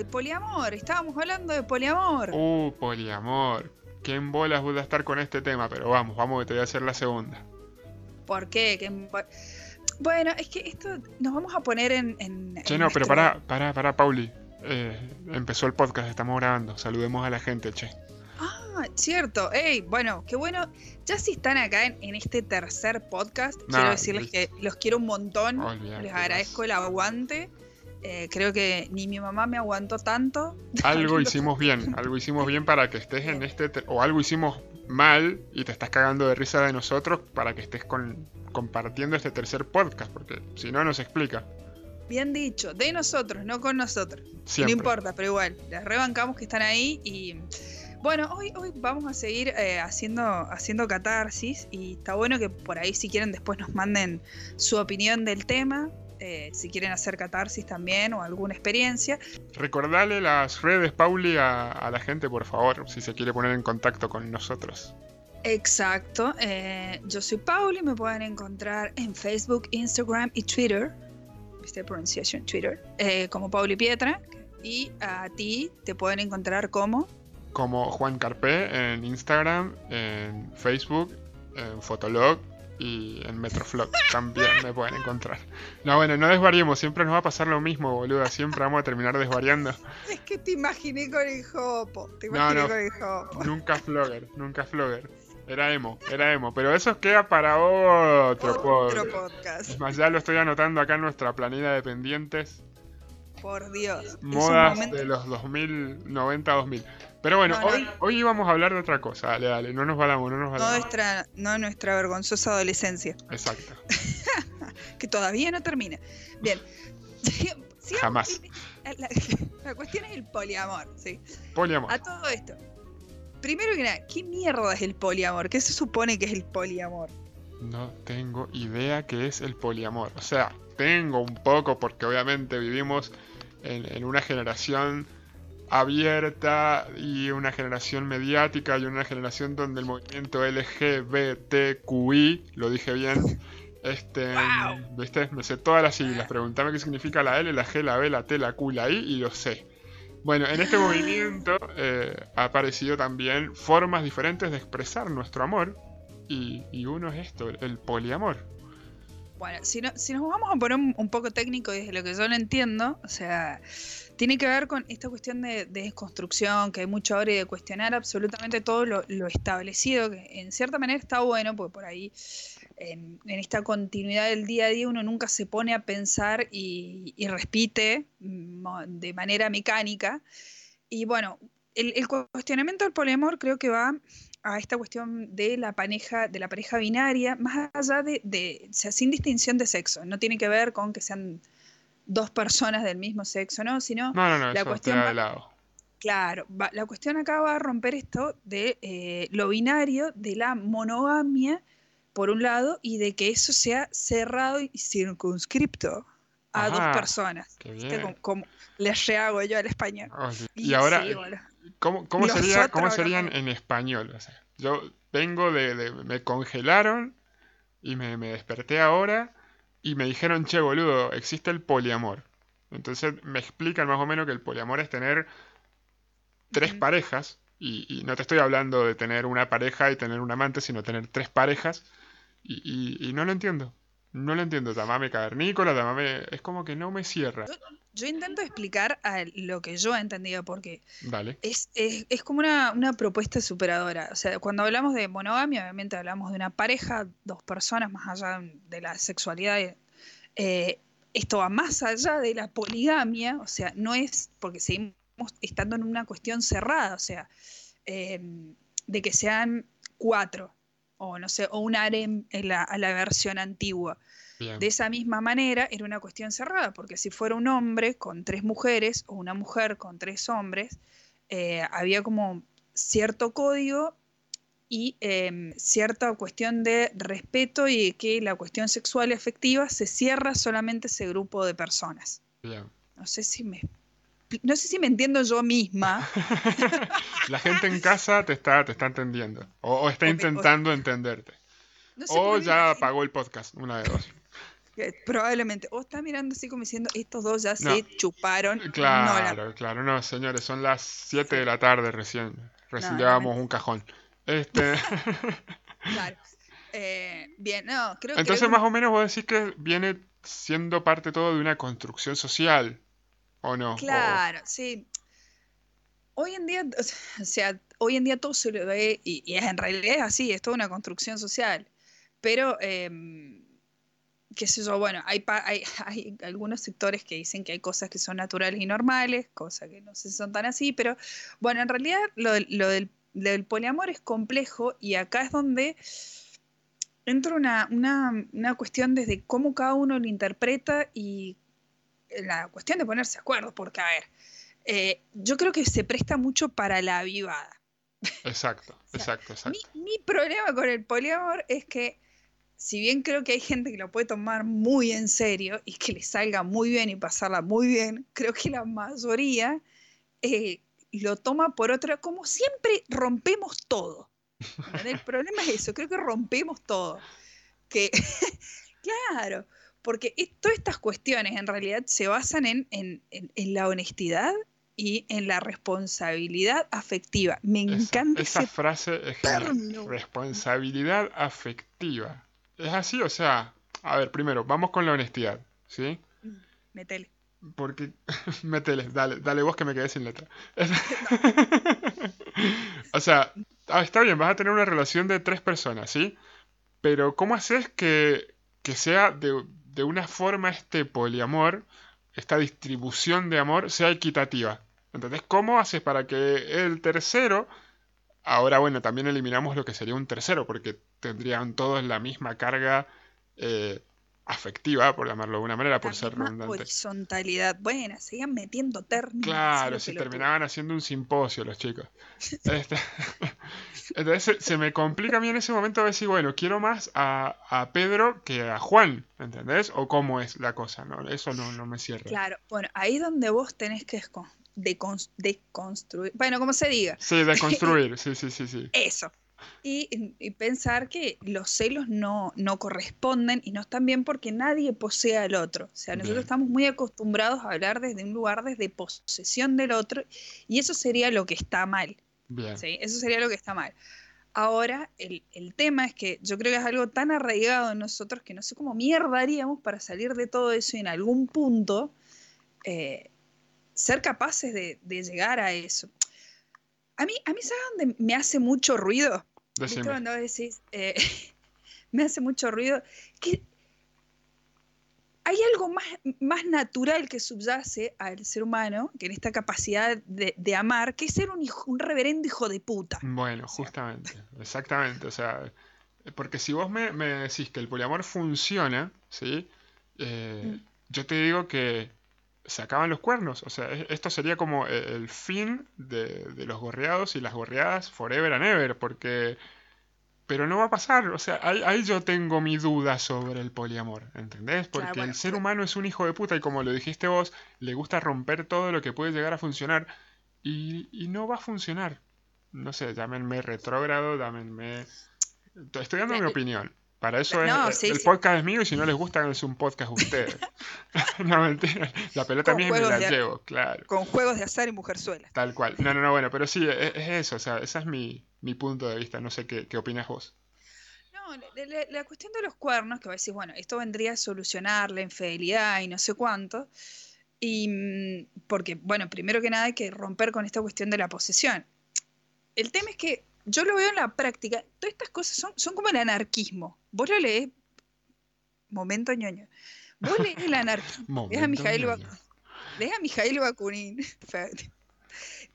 de poliamor. Estábamos hablando de poliamor. Uh, poliamor. ¿Qué en bolas voy a estar con este tema? Pero vamos, vamos que te voy a hacer la segunda. ¿Por qué? ¿Qué en bo- Bueno, es que esto nos vamos a poner en. en Che, en no, pero pará, pará, pará, Pauli. Eh, empezó el podcast, estamos grabando. Saludemos a la gente, che. Ah, cierto. Ey, bueno, qué bueno. Ya si están acá en, en este tercer podcast, quiero decirles que los quiero un montón. Les agradezco el aguante. Eh, creo que ni mi mamá me aguantó tanto. Algo hicimos bien, algo hicimos bien para que estés en este... te- O algo hicimos mal y te estás cagando de risa de nosotros para que estés con, compartiendo este tercer podcast, porque si no, no se explica. Bien dicho, de nosotros, no con nosotros. Siempre. No importa, pero igual, les rebancamos que están ahí y bueno, hoy, hoy vamos a seguir eh, haciendo, haciendo catarsis y está bueno que por ahí si quieren después nos manden su opinión del tema, eh, si quieren hacer catarsis también o alguna experiencia. Recordale las redes, Pauli, a, a la gente, por favor, si se quiere poner en contacto con nosotros. Exacto, eh, yo soy Pauli, me pueden encontrar en Facebook, Instagram y Twitter, ¿viste? Pronunciation Twitter, eh, como Pauli Pietra. Y a ti te pueden encontrar como Como Juan Carpé en Instagram, en Facebook, en Fotolog y en Metroflog. También me pueden encontrar. No, bueno, no desvariemos, siempre nos va a pasar lo mismo, boluda. Siempre vamos a terminar desvariando. Es que te imaginé con el jopo. Te No, imaginé no. con el jopo. Nunca flogger, nunca flogger. Era emo, era emo. Pero eso queda para otro, Otro podcast. más, ya lo estoy anotando acá en nuestra planilla de pendientes. Por Dios. Modas momento- de los 2090-2000. Pero bueno, No, no, hoy, no. hoy íbamos a hablar de otra cosa. Dale, dale, no nos valamos, no nos No valamos. nuestra, no nuestra vergonzosa adolescencia, Exacto. que todavía no termina. Bien. Sigamos. Jamás. La, la cuestión es el poliamor, sí. Poliamor. A todo esto. Primero que nada, ¿qué mierda es el poliamor? ¿Qué se supone que es el poliamor? No tengo idea qué es el poliamor. O sea, tengo un poco porque obviamente vivimos en, en una generación abierta y una generación mediática y una generación donde el movimiento LGBTQI, lo dije bien, este, Wow. ¿viste? Me sé todas las siglas. Preguntame qué significa la L, la G, la B, la T, la Q, la I y lo sé. Bueno, en este movimiento eh, ha aparecido también formas diferentes de expresar nuestro amor y, y uno es esto, el poliamor. Bueno, si, no- si nos vamos a poner un, poco técnico desde lo que yo no entiendo, o sea, tiene que ver con esta cuestión de, de desconstrucción, que hay mucho ahora y de cuestionar absolutamente todo lo, establecido, que en cierta manera está bueno, porque por ahí en, esta continuidad del día a día uno nunca se pone a pensar y, y repite mm, de manera mecánica. Y bueno, el, el cuestionamiento del poliamor creo que va a esta cuestión de la pareja, de la pareja binaria, más allá de, de- o sea, sin distinción de sexo. No tiene que ver con que sean dos personas del mismo sexo, ¿no? Sino, No, no, no, La eso cuestión va- de lado. claro, va- la cuestión acá va a romper esto de eh, lo binario, de la monogamia, por un lado, y de que eso sea cerrado y circunscripto a Ajá, dos personas. Como, como les rehago yo al español. Oh, sí. Y Y ahora, sí, bueno. ¿Cómo, cómo, sería, cómo serían en español? O sea, yo vengo de, de- Me congelaron y me, me desperté ahora y me dijeron, che, boludo, existe el poliamor. Entonces me explican más o menos que el poliamor es tener tres parejas, y, y no te estoy hablando de tener una pareja y tener un amante, sino tener tres parejas, y, y- y no lo entiendo. No lo entiendo. Llamame cavernícola, llamame... Es como que no me cierra. Yo intento explicar a lo que yo he entendido, porque Dale. es, es, es como una, una propuesta superadora. O sea, cuando hablamos de monogamia, obviamente hablamos de una pareja, dos personas, más allá de la sexualidad. eh, esto va más allá de la poligamia, o sea, no es porque seguimos estando en una cuestión cerrada, o sea, eh, de que sean cuatro, o no sé, o un harem en la, a la versión antigua. Bien. De esa misma manera era una cuestión cerrada, porque si fuera un hombre con tres mujeres o una mujer con tres hombres, eh, había como cierto código y eh, cierta cuestión de respeto y que la cuestión sexual y afectiva se cierra solamente ese grupo de personas. Bien. No sé si me, no sé si me entiendo yo misma. La gente en casa te está, te está entendiendo. O, o está O te- o- intentando entenderte. No sé O ya apagó el podcast, una de dos. Probablemente. O está mirando así como diciendo, estos dos ya se chuparon. Claro, claro, no, señores, son las 7 de la tarde recién. Recién llevamos un cajón. Este. claro. Eh, bien, no, creo Entonces, más o menos, vos decís que viene siendo parte todo de una construcción social, ¿o no? Claro, sí. Hoy en día, o sea, hoy en día todo se lo ve, y, y en realidad es así, es toda una construcción social. Pero, eh, qué sé yo, bueno, hay, hay, hay, algunos sectores que dicen que hay cosas que son naturales y normales, cosas que no si son tan así, pero bueno, en realidad lo, lo del, del, poliamor es complejo y acá es donde entra una, una, una, cuestión desde cómo cada uno lo interpreta y la cuestión de ponerse de acuerdo, porque a ver, eh, yo creo que se presta mucho para la avivada. Exacto, exacto, exacto. Mi, mi problema con el poliamor es que si bien creo que hay gente que lo puede tomar muy en serio y que le salga muy bien y pasarla muy bien, creo que la mayoría eh, lo toma por otra, como siempre rompemos todo. El problema es eso, creo que rompemos todo. Que, claro, porque todas estas cuestiones en realidad se basan en, en, en, la honestidad y en la responsabilidad afectiva. Me encanta esa frase es responsabilidad afectiva. Es así, o sea, a ver, primero, vamos con la honestidad, ¿sí? Mm, metele. Porque, metele, dale, dale vos que me quedé sin letra. o sea, ah, está bien, vas a tener una relación de tres personas, ¿sí? Pero ¿cómo haces que, que sea de, de una forma este poliamor, esta distribución de amor, sea equitativa? ¿Entendés? ¿Cómo haces para que el tercero Ahora, bueno, también eliminamos lo que sería un tercero, porque tendrían todos la misma carga eh, afectiva, por llamarlo de alguna manera, por ser redundante. Horizontalidad, bueno, sigan metiendo términos. Claro, si terminaban haciendo un simposio los chicos. Este, entonces se, me complica a mí en ese momento decir, bueno, quiero más a, a, Pedro que a Juan, ¿entendés? O cómo es la cosa, ¿no? Eso no, no me cierra. Claro, bueno, ahí donde vos tenés que de, construir, bueno, como se diga. Sí, de construir, sí, sí, sí, sí. Eso. Y, pensar que los celos no, no corresponden y no están bien porque nadie posee al otro. O sea, nosotros estamos muy acostumbrados a hablar desde un lugar desde posesión del otro y eso sería lo que está mal. Bien. ¿sí? Eso sería lo que está mal. Ahora, el, el, tema es que yo creo que es algo tan arraigado en nosotros que no sé cómo mierda haríamos para salir de todo eso y en algún punto eh, ser capaces de, llegar a eso. A mí, a mí, ¿sabes dónde me hace mucho ruido? Cuando decís, eh, me hace mucho ruido, que hay algo más, más natural que subyace al ser humano, que en esta capacidad de, amar, que es ser un, hijo, un reverendo hijo de puta. Bueno, justamente, exactamente. O sea, porque si vos me, decís que el poliamor funciona, ¿sí? Eh, mm. Yo te digo que se acaban los cuernos. O sea, esto sería como e, el fin de, los gorreados y las gorreadas forever and ever, porque... Pero no va a pasar, o sea, ahí, yo tengo mi duda sobre el poliamor, ¿entendés? Porque el ser humano es un hijo de puta y como lo dijiste vos, le gusta romper todo lo que puede llegar a funcionar y, y no va a funcionar. No sé, llámenme retrógrado, llámenme... Estoy dando mi opinión. Para eso es, el podcast es mío y si no les gusta es un podcast ustedes. no, mentira. La pelota mía me la llevo, claro. Con juegos de azar y mujerzuela. Tal cual. No, no, no, bueno, pero sí, es, eso. O sea, ese es mi, mi, punto de vista. No sé qué, qué opinas vos. No, la, la, cuestión de los cuernos, que va a decir, bueno, esto vendría a solucionar la infidelidad y no sé cuánto. Y mm, porque, bueno, primero que nada hay que romper con esta cuestión de la posesión. El tema es que yo lo veo en la práctica, todas estas cosas son, son como el anarquismo. Vos lo lees, momento ñoño, vos lees el anarquismo, lees a Mijail, lees a Mijail Bakunin,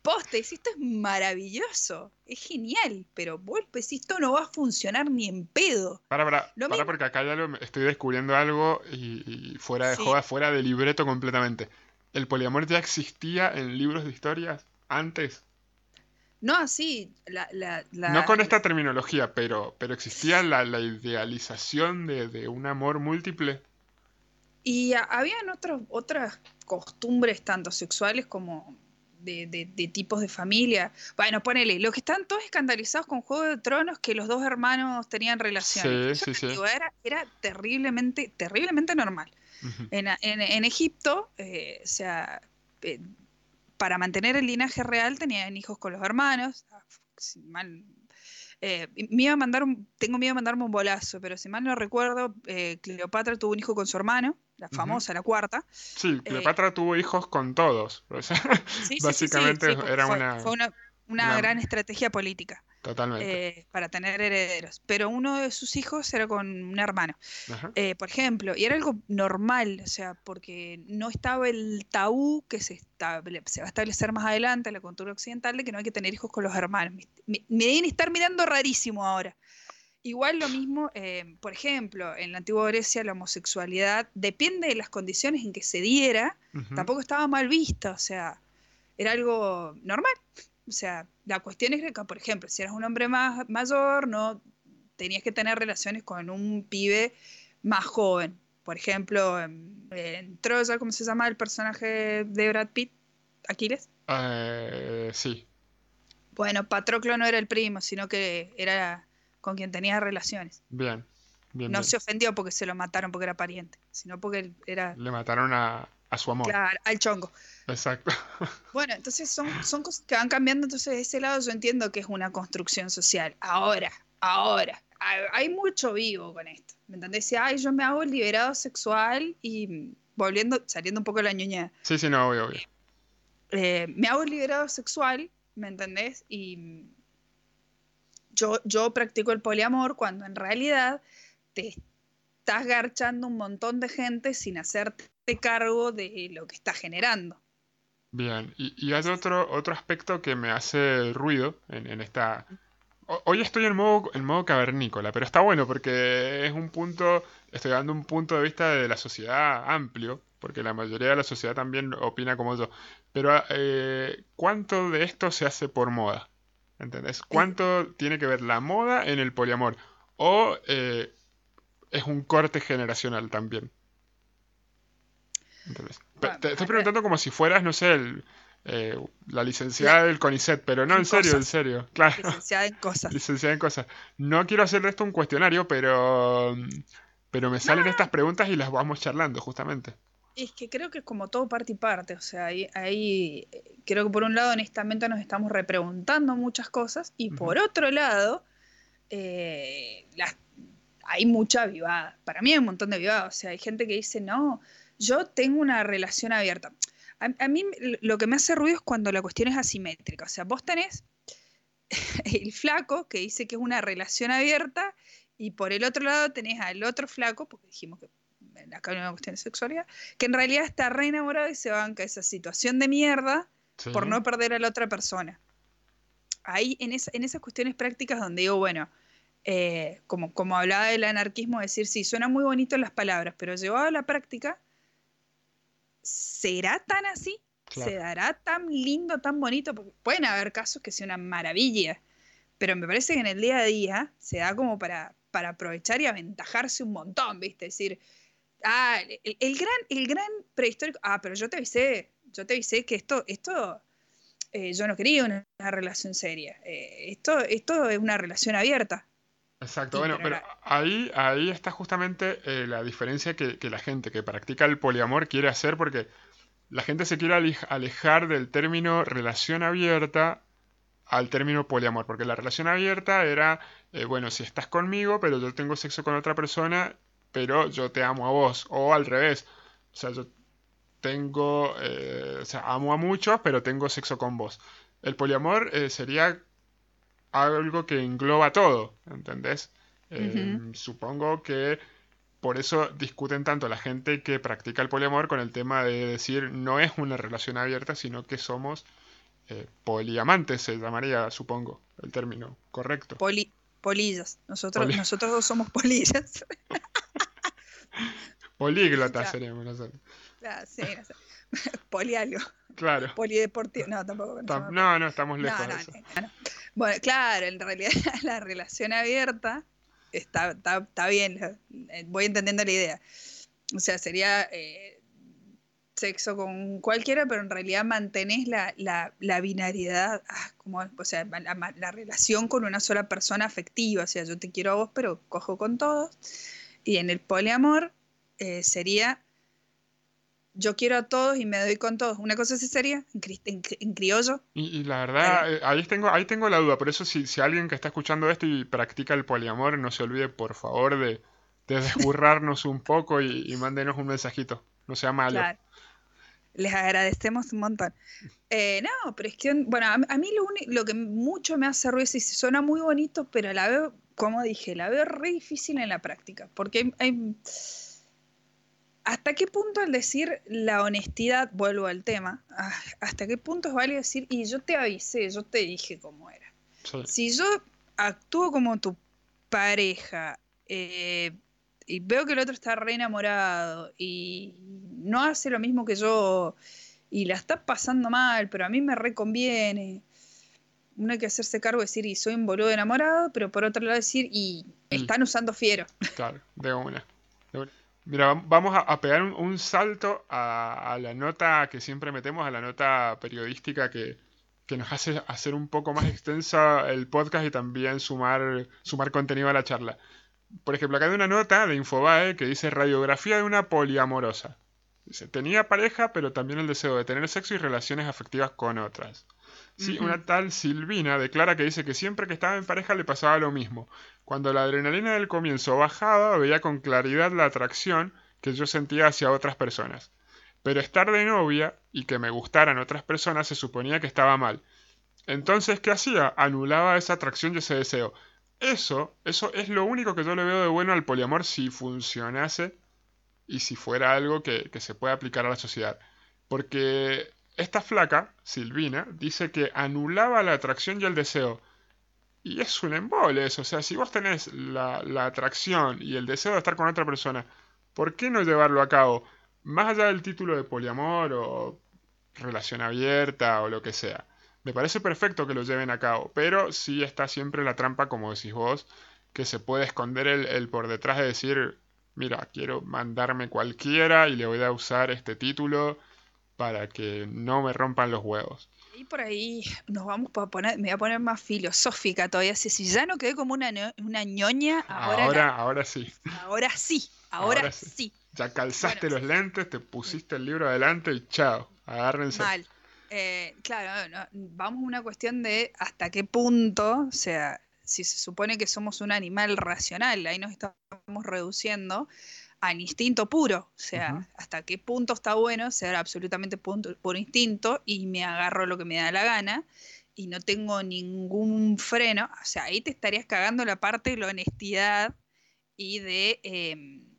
poste, esto es maravilloso, es genial, pero vos decís, esto no va a funcionar ni en pedo. Para, para, para porque acá ya lo, estoy descubriendo algo y, fuera de joda, fuera de libreto completamente. ¿El poliamor ya existía en libros de historias antes? No, sí, la, No con esta terminología, pero, pero existía la, idealización de, un amor múltiple. Y habían otras costumbres, tanto sexuales como de, tipos de familia. Bueno, ponele, los que están todos escandalizados con Juego de Tronos, que los dos hermanos tenían relaciones. Sí, sí, sí. era, terriblemente, terriblemente normal. en, Egipto, eh, o sea, eh, para mantener el linaje real tenían hijos con los hermanos. Mal, eh, me iba a mandar tengo miedo de mandarme un bolazo, pero si mal no recuerdo, eh, Cleopatra tuvo un hijo con su hermano, la famosa, la cuarta. Sí, Cleopatra tuvo hijos con todos. básicamente era una, una, gran estrategia política. Totalmente. Eh, para tener herederos. Pero uno de sus hijos era con un hermano, eh, por ejemplo, y era algo normal, o sea, porque no estaba el tabú que se, se va a establecer más adelante en la cultura occidental de que no hay que tener hijos con los hermanos. Me, deben estar mirando rarísimo ahora. Igual lo mismo, eh, por ejemplo, en la antigua Grecia la homosexualidad, depende de las condiciones en que se diera, tampoco estaba mal vista, o sea, era algo normal. O sea, la cuestión es que, por ejemplo, si eras un hombre más mayor, no tenías que tener relaciones con un pibe más joven. Por ejemplo, en, Troya, ¿cómo se llama el personaje de Brad Pitt? ¿Aquiles? Eh, sí. Bueno, Patroclo no era el primo, sino que era con quien tenía relaciones. Bien. bien no se ofendió porque se lo mataron porque era pariente, sino porque era... Le mataron a, a su amor. Claro, al chongo. Exacto. Bueno, entonces son, son cosas que van cambiando, entonces de ese lado yo entiendo que es una construcción social. Ahora, ahora, hay mucho vivo con esto. ¿Me entendés? Si, ay, yo me hago el liberado sexual y volviendo, saliendo un poco de la ñoña. Sí, sí, no, obvio, obvio. Eh, me hago el liberado sexual, ¿me entendés? Y yo, yo practico el poliamor cuando en realidad te estás garchando un montón de gente sin hacerte cargo de lo que está generando. Bien, y, hay otro, otro aspecto que me hace ruido en, esta... Hoy estoy en modo, en modo cavernícola, pero está bueno porque es un punto, estoy dando un punto de vista de la sociedad amplio, porque la mayoría de la sociedad también opina como yo. Pero eh, ¿cuánto de esto se hace por moda? ¿Entendés? ¿Cuánto tiene que ver la moda en el poliamor? ¿O eh, es un corte generacional también? Te, estoy preguntando como si fueras, no sé, eh, la licenciada del CONICET, pero no, en serio, en serio. Claro. Licenciada en cosas. Licenciada en cosas. No quiero hacer de esto un cuestionario, pero, pero me salen estas preguntas y las vamos charlando, justamente. Es que creo que es como todo parte y parte, o sea, ahí, creo que por un lado honestamente nos estamos repreguntando muchas cosas y por otro lado eh, hay mucha vivada. Para mí hay un montón de vivada, o sea, hay gente que dice, no, yo tengo una relación abierta. A, mí lo que me hace ruido es cuando la cuestión es asimétrica. O sea, vos tenés el flaco que dice que es una relación abierta y por el otro lado tenés al otro flaco, porque dijimos que acá hay una cuestión de sexualidad, que en realidad está re enamorado y se banca esa situación de mierda por no perder a la otra persona. Ahí, en, en esas cuestiones prácticas donde digo, bueno, eh, como, como hablaba del anarquismo, decir, sí, suena muy bonito las palabras, pero llevado a la práctica, ¿será tan así? ¿Se dará tan lindo, tan bonito? Porque pueden haber casos que sea una maravilla, pero me parece que en el día a día se da como para, para aprovechar y aventajarse un montón, ¿viste? Es decir, ah, el, gran, el gran prehistórico, ah, pero yo te avisé, yo te avisé que esto, esto, eh, yo no quería una, relación seria, eh, esto, esto es una relación abierta. Exacto, bueno, pero ahí, ahí está justamente eh, la diferencia que, la gente que practica el poliamor quiere hacer porque la gente se quiere alejar del término relación abierta al término poliamor, porque la relación abierta era, eh, bueno, si estás conmigo, pero yo tengo sexo con otra persona, pero yo te amo a vos, o al revés, o sea, yo tengo, eh, o sea, amo a muchos, pero tengo sexo con vos. El poliamor sería algo que engloba todo, ¿entendés? Em, supongo que por eso discuten tanto la gente que practica el poliamor con el tema de decir no es una relación abierta, sino que somos eh, poliamantes, se llamaría, supongo, el término correcto. Poli polillas. Nosotros, nosotros dos somos polillas. Políglotas seríamos nosotros. Ah, sí, Polialgo. Claro. Polideportivo. No, tampoco. No, no, estamos lejos. de eso. Bueno, claro, en realidad la relación abierta está, está, bien, eh, voy entendiendo la idea. O sea, sería, eh, sexo con cualquiera, pero en realidad mantenés la, la, binariedad, ah, como, o sea, la, relación con una sola persona afectiva, o sea, yo te quiero a vos, pero cojo con todos. Y en el poliamor eh, sería, yo quiero a todos y me doy con todos. Una cosa así sería, en, criollo. Y, la verdad, eh, ahí tengo, ahí tengo la duda, por eso si, si alguien que está escuchando esto y practica el poliamor, no se olvide, por favor, de, de desburrarnos un poco y, y mándenos un mensajito. No sea malo. Claro les agradecemos un montón. Eh, no, pero es que, bueno, a, mí lo, lo, que mucho me hace ruido es que suena muy bonito, pero la veo, como dije, la veo re difícil en la práctica, porque hay... ¿Hasta qué punto el decir la honestidad, vuelvo al tema, ah, hasta qué punto es válido decir, y yo te avisé, yo te dije cómo era? Si yo actúo como tu pareja, eh, y veo que el otro está re enamorado y no hace lo mismo que yo y la está pasando mal, pero a mí me reconviene. Uno hay que hacerse cargo de decir, y soy un boludo enamorado, pero por otro lado decir, y mm. están usando fiero. Claro, de una. Mira, vamos a, pegar un, salto a, la nota que siempre metemos, a la nota periodística que, que nos hace hacer un poco más extensa el podcast y también sumar, sumar contenido a la charla por ejemplo, acá hay una nota de Infobae que dice radiografía de una poliamorosa. Dice, tenía pareja, pero también el deseo de tener sexo y relaciones afectivas con otras. Sí, una tal Silvina declara que dice que siempre que estaba en pareja le pasaba lo mismo. Cuando la adrenalina del comienzo bajaba, veía con claridad la atracción que yo sentía hacia otras personas. Pero estar de novia y que me gustaran otras personas se suponía que estaba mal. Entonces, ¿qué hacía? Anulaba esa atracción y ese deseo. Eso, eso es lo único que yo le veo de bueno al poliamor si funcionase y si fuera algo que, se pueda aplicar a la sociedad. Porque esta flaca, Silvina, dice que anulaba la atracción y el deseo. Y es un embole eso. O sea, si vos tenés la, atracción y el deseo de estar con otra persona, ¿por qué no llevarlo a cabo? Más allá del título de poliamor o relación abierta o lo que sea. Me parece perfecto que lo lleven a cabo, pero sí está siempre la trampa, como decís vos, que se puede esconder el, por detrás de decir, mira, quiero mandarme cualquiera y le voy a usar este título para que no me rompan los huevos. Y por ahí nos vamos a poner, me voy a poner más filosófica todavía. Si, si ya no quedé como una, una ñoña, ahora, ahora, ahora sí. Ahora sí, ahora, sí. Ya calzaste los lentes, te pusiste el libro adelante y chao, agárrense. Mal. Eh, claro, vamos a una cuestión de hasta qué punto, o sea, si se supone que somos un animal racional, ahí nos estamos reduciendo al instinto puro, o sea, hasta qué punto está bueno ser absolutamente por instinto y me agarro lo que me da la gana y no tengo ningún freno, o sea, ahí te estarías cagando la parte de la honestidad y de... Em,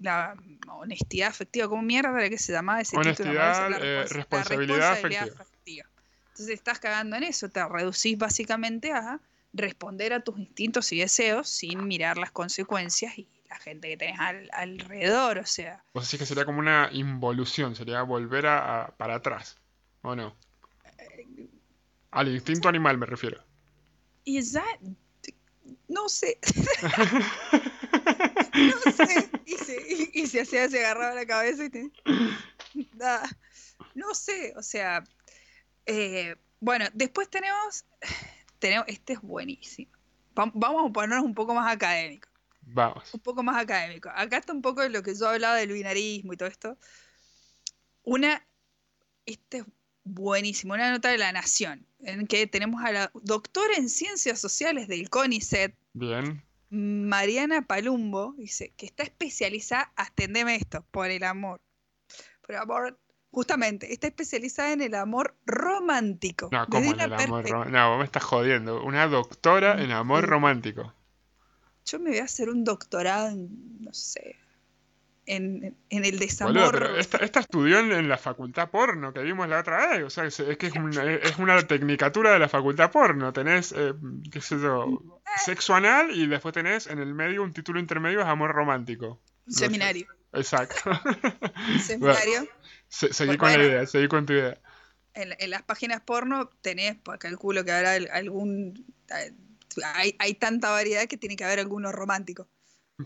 la honestidad afectiva, ¿cómo mierda era que se llamaba ese honestidad, título? Eh, responsabilidad, afectiva. Entonces estás cagando en eso, te reducís básicamente a responder a tus instintos y deseos sin mirar las consecuencias y la gente que tenés alrededor, o sea. O sea, que sería como una involución, sería volver a, para atrás, ¿o no? Eh, Al instinto animal me refiero. Y ya, no sé. no sé. Y se, y, se hacía, se agarraba la cabeza y te... No sé, o sea. Eh, bueno, después tenemos. tenemos este es buenísimo. Vamos a ponernos un poco más académico. Vamos. Un poco más académico. Acá está un poco de lo que yo hablaba del binarismo y todo esto. Una. Este es buenísimo. Una nota de la Nación. En que tenemos a la doctora en Ciencias Sociales del CONICET. Bien. Mariana Palumbo dice que está especializada, atendeme esto, por el amor. Por el amor, justamente, está especializada en el amor romántico. No, ¿cómo en el amor romántico? No, vos me estás jodiendo. Una doctora en amor romántico. Yo me voy a hacer un doctorado en, no sé, en, el desamor. esta, estudió en, la facultad porno que vimos la otra vez. O sea, es, que es una, tecnicatura de la facultad porno. Tenés, eh, qué sé yo, sexo anal y después tenés en el medio un título intermedio es amor romántico. seminario. Exacto. seminario. seguí con la idea, seguí con tu idea. En, las páginas porno tenés, pues calculo que habrá algún... Hay, hay tanta variedad que tiene que haber algunos románticos.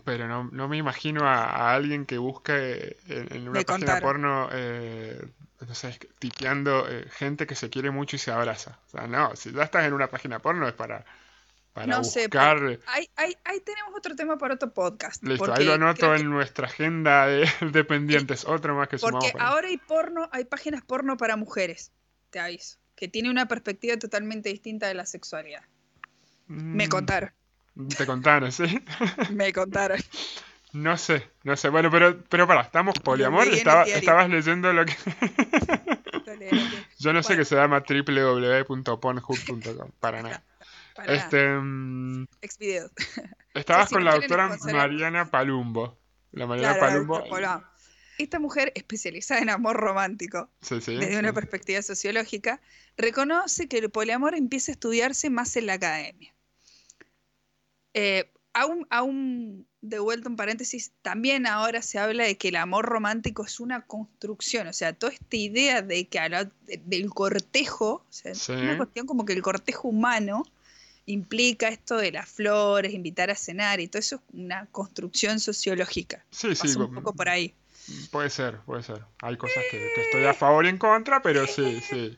Pero no, no me imagino a, a alguien que busque en, en una Me página contaron. porno, eh, no sé, tipeando eh, gente que se quiere mucho y se abraza. O sea, no, si ya estás en una página porno es para, para No sé, buscar. Ahí, ahí, ahí tenemos otro tema para otro podcast. Listo, ahí lo anoto que- en nuestra agenda de, de pendientes. Otro más que sumamos Porque ahora hay porno, hay páginas porno para mujeres, te aviso, que tiene una perspectiva totalmente distinta de la sexualidad. Me Mm, contaron, Te contaron, ¿sí? me contaron. No sé, no sé. Bueno, pero, pero pará, ¿estamos poliamor? Estaba- estabas leyendo lo que... Yo no sé Bueno. que se llama www.pornhub.com, para nada. para nada, Este, mm, estabas si con la doctora Mariana Palumbo. La Mariana Claro, Palumbo. Polao. Esta mujer especializada en amor romántico, Sí, sí. desde una perspectiva sociológica, reconoce que el poliamor empieza a estudiarse más en la academia. Eh, aún, aún de vuelta un paréntesis, también ahora se habla de que el amor romántico es una construcción, o sea, toda esta idea de que la- de- del cortejo, o sea, Sí. una cuestión como que el cortejo humano implica esto de las flores, invitar a cenar y todo eso es una construcción sociológica. Sí, sí, un poco por ahí. puede ser, puede ser. Hay cosas que, que estoy a favor y en contra, pero sí, sí.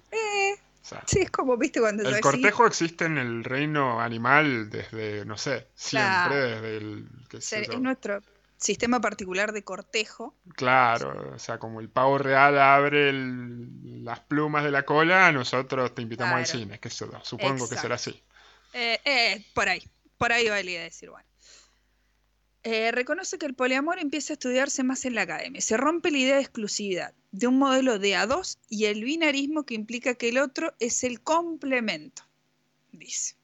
O sea, sí, es como, viste, cuando el cortejo existe en el reino animal desde, no sé, siempre, desde el... qué sé ser- yo. es nuestro sistema particular de cortejo. Claro, o sea, como el pavo real abre el- las plumas de la cola, nosotros te invitamos al cine, que eso, supongo que será así. Eh, eh, por ahí, por ahí va de decir, bueno. Eh, reconoce que el poliamor empieza a estudiarse más en la academia. Se rompe la idea de exclusividad, de un modelo de a dos y el binarismo que implica que el otro es el complemento, dice.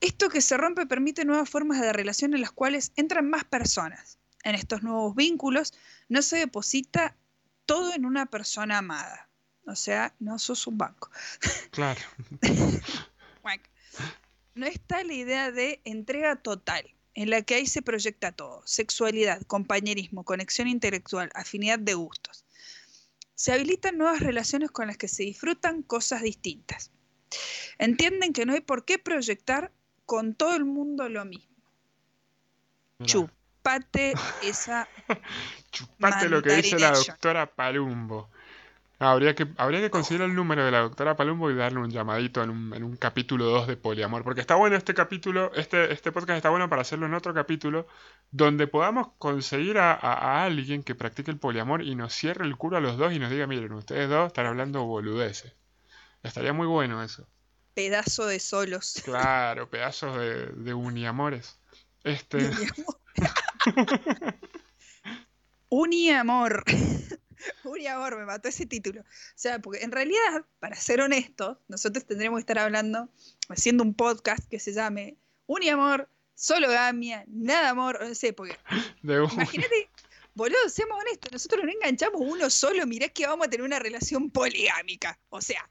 Esto que se rompe permite nuevas formas de relación en las cuales entran más personas. En estos nuevos vínculos no se deposita todo en una persona amada. O sea, no sos un banco. Claro. No está la idea de entrega total, en la que ahí se proyecta todo, sexualidad, compañerismo, conexión intelectual, afinidad de gustos. Se habilitan nuevas relaciones con las que se disfrutan cosas distintas. Entienden que no hay por qué proyectar con todo el mundo lo mismo. Mirá, Chupate esa... chupate lo que dice la doctora Palumbo. Habría que, habría que conseguir el número de la doctora Palumbo y darle un llamadito en un, en un capítulo 2 de Poliamor. Porque está bueno este capítulo, este, este podcast está bueno para hacerlo en otro capítulo, donde podamos conseguir a, a- a alguien que practique el poliamor y nos cierre el culo a los dos y nos diga, miren, ustedes dos están hablando boludeces. Estaría muy bueno eso. pedazo de solos. Claro, pedazos de, de uniamores. Este, Uniamor. Uniamor, me mató ese título. O sea, porque en realidad, para ser honestos, nosotros tendremos que estar hablando, haciendo un podcast que se llame Uniamor, solo gamia, nada amor, no sé, porque imagínate, boludo, seamos honestos, nosotros no enganchamos uno solo, mirá que vamos a tener una relación poligámica. O sea,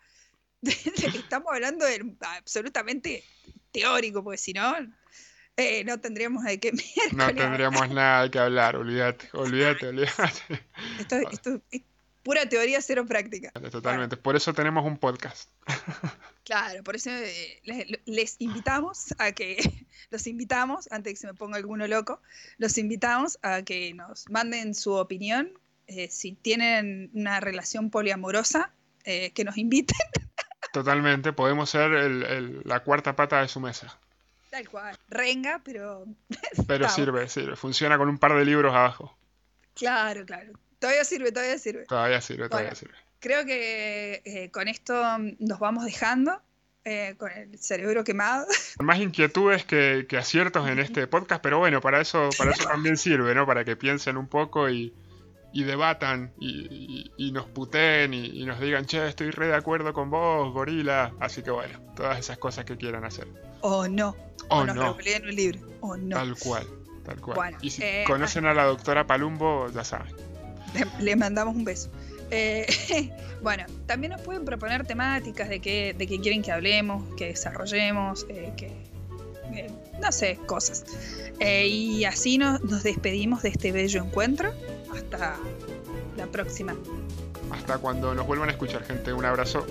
estamos hablando de absolutamente teórico, porque si no, eh, no tendríamos de qué No hablar. tendríamos nada que hablar, olvídate, olvídate, olvídate. Esto, esto es pura teoría, cero práctica. Totalmente. Por eso tenemos un podcast. Claro, por eso eh, les, les invitamos a que, los invitamos, antes de que se me ponga alguno loco, los invitamos a que nos manden su opinión, eh, si tienen una relación poliamorosa, eh, que nos inviten, Totalmente. Podemos ser el- el- la cuarta pata de su mesa. Tal cual, renga, pero Pero Estamos. sirve, sirve. Funciona con un par de libros abajo. claro, claro, todavía sirve, todavía sirve. Todavía sirve, todavía Bueno. sirve. Creo que eh, con esto nos vamos dejando, eh, con el cerebro quemado. Más inquietudes que, que aciertos en este podcast, pero bueno, para eso, para eso también sirve, ¿no? Para que piensen un poco y, y debatan y, y- y nos puteen y, y nos digan, che, estoy re de acuerdo con vos, gorila. Así que bueno, todas esas cosas que quieran hacer. O no, O o nos no, un libro, o no. tal cual, tal cual. Bueno, y si eh, conocen a la doctora Palumbo, ya saben. Le, mandamos un beso. Eh, bueno, también nos pueden proponer temáticas de qué de qué quieren que hablemos, que desarrollemos, eh, que no sé, cosas. Y así nos, nos despedimos de este bello encuentro. Hasta la próxima. Hasta cuando nos vuelvan a escuchar, gente. Un abrazo.